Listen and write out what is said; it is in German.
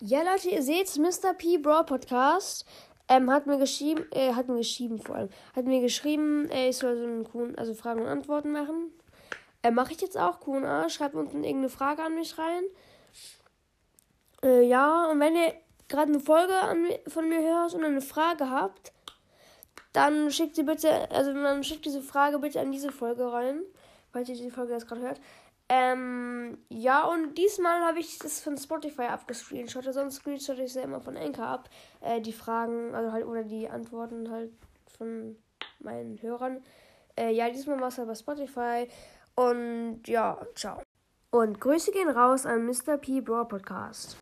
Ja, Leute, ihr seht, Mr. P. Brawl Podcast ähm, hat mir geschrieben, äh, hat mir geschrieben vor allem, hat mir geschrieben, äh, ich soll so einen Kuhn, also Fragen und Antworten machen. Äh, Mache ich jetzt auch, QA. Schreibt unten irgendeine Frage an mich rein. Äh, ja, und wenn ihr gerade eine Folge an, von mir hört und eine Frage habt, dann schickt sie bitte, also man schickt diese Frage bitte an diese Folge rein, falls ihr die Folge jetzt gerade hört. Ähm, ja, und diesmal habe ich das von Spotify abgescreenshottet, sonst screenshot ich es ja immer von Anchor ab. Äh, die Fragen, also halt, oder die Antworten halt von meinen Hörern. Äh, ja, diesmal war es halt bei Spotify. Und ja, ciao. Und Grüße gehen raus an Mr. P. Brawl Podcast.